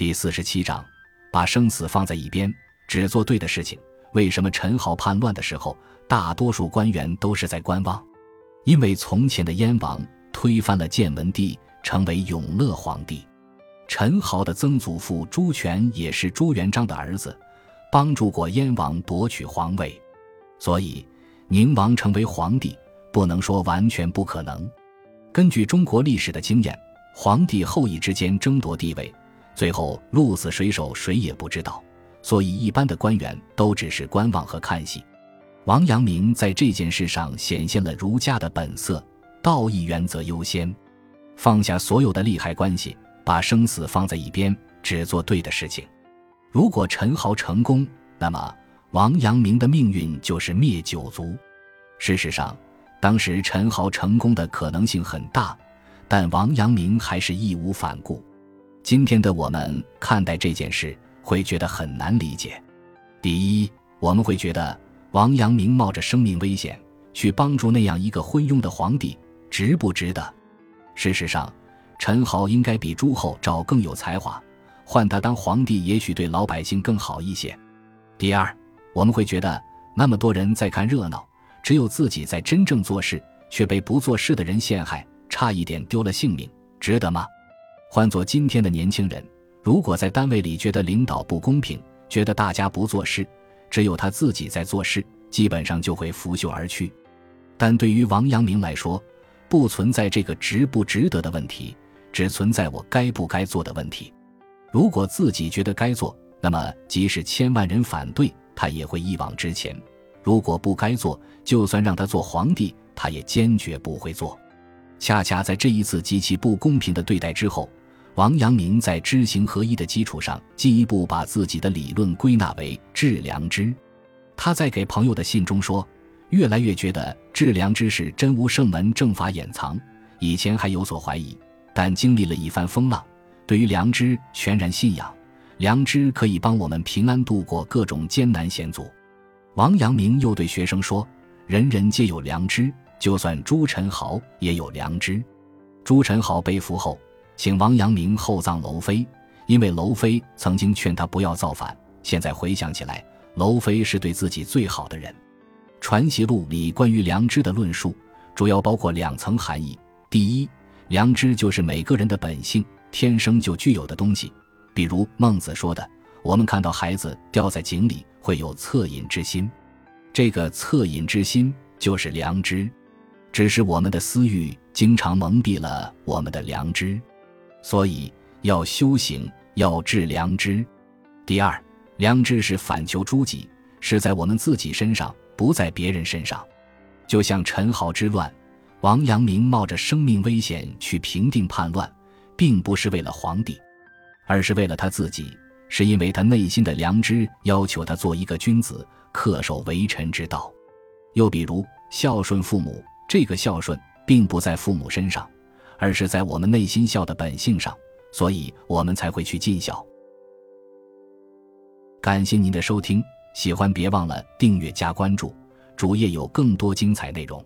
第四十七章，把生死放在一边，只做对的事情。为什么陈豪叛乱的时候，大多数官员都是在观望？因为从前的燕王推翻了建文帝，成为永乐皇帝。陈豪的曾祖父朱权也是朱元璋的儿子，帮助过燕王夺取皇位，所以宁王成为皇帝，不能说完全不可能。根据中国历史的经验，皇帝后裔之间争夺地位，最后鹿死谁手，谁也不知道。所以，一般的官员都只是观望和看戏。王阳明在这件事上显现了儒家的本色，道义原则优先，放下所有的利害关系。把生死放在一边，只做对的事情。如果陈豪成功，那么王阳明的命运就是灭九族。事实上，当时陈豪成功的可能性很大，但王阳明还是义无反顾。今天的我们看待这件事，会觉得很难理解。第一，我们会觉得王阳明冒着生命危险去帮助那样一个昏庸的皇帝，值不值得？事实上。陈豪应该比朱厚照更有才华，换他当皇帝也许对老百姓更好一些。第二，我们会觉得那么多人在看热闹，只有自己在真正做事，却被不做事的人陷害，差一点丢了性命，值得吗？换做今天的年轻人，如果在单位里觉得领导不公平，觉得大家不做事，只有他自己在做事，基本上就会拂袖而去。但对于王阳明来说，不存在这个值不值得的问题。只存在我该不该做的问题。如果自己觉得该做，那么即使千万人反对，他也会一往直前；如果不该做，就算让他做皇帝，他也坚决不会做。恰恰在这一次极其不公平的对待之后，王阳明在知行合一的基础上，进一步把自己的理论归纳为致良知。他在给朋友的信中说：“越来越觉得致良知是真无圣门正法掩藏，以前还有所怀疑。”但经历了一番风浪，对于良知全然信仰，良知可以帮我们平安度过各种艰难险阻。王阳明又对学生说：“人人皆有良知，就算朱宸濠也有良知。”朱宸濠被俘后，请王阳明厚葬娄妃，因为娄妃曾经劝他不要造反。现在回想起来，娄妃是对自己最好的人。《传习录》里关于良知的论述，主要包括两层含义：第一，良知就是每个人的本性，天生就具有的东西。比如孟子说的：“我们看到孩子掉在井里，会有恻隐之心。这个恻隐之心就是良知，只是我们的私欲经常蒙蔽了我们的良知。所以要修行，要治良知。第二，良知是反求诸己，是在我们自己身上，不在别人身上。就像陈豪之乱。”王阳明冒着生命危险去平定叛乱，并不是为了皇帝，而是为了他自己，是因为他内心的良知要求他做一个君子，恪守为臣之道。又比如孝顺父母，这个孝顺并不在父母身上，而是在我们内心孝的本性上，所以我们才会去尽孝。感谢您的收听，喜欢别忘了订阅加关注，主页有更多精彩内容。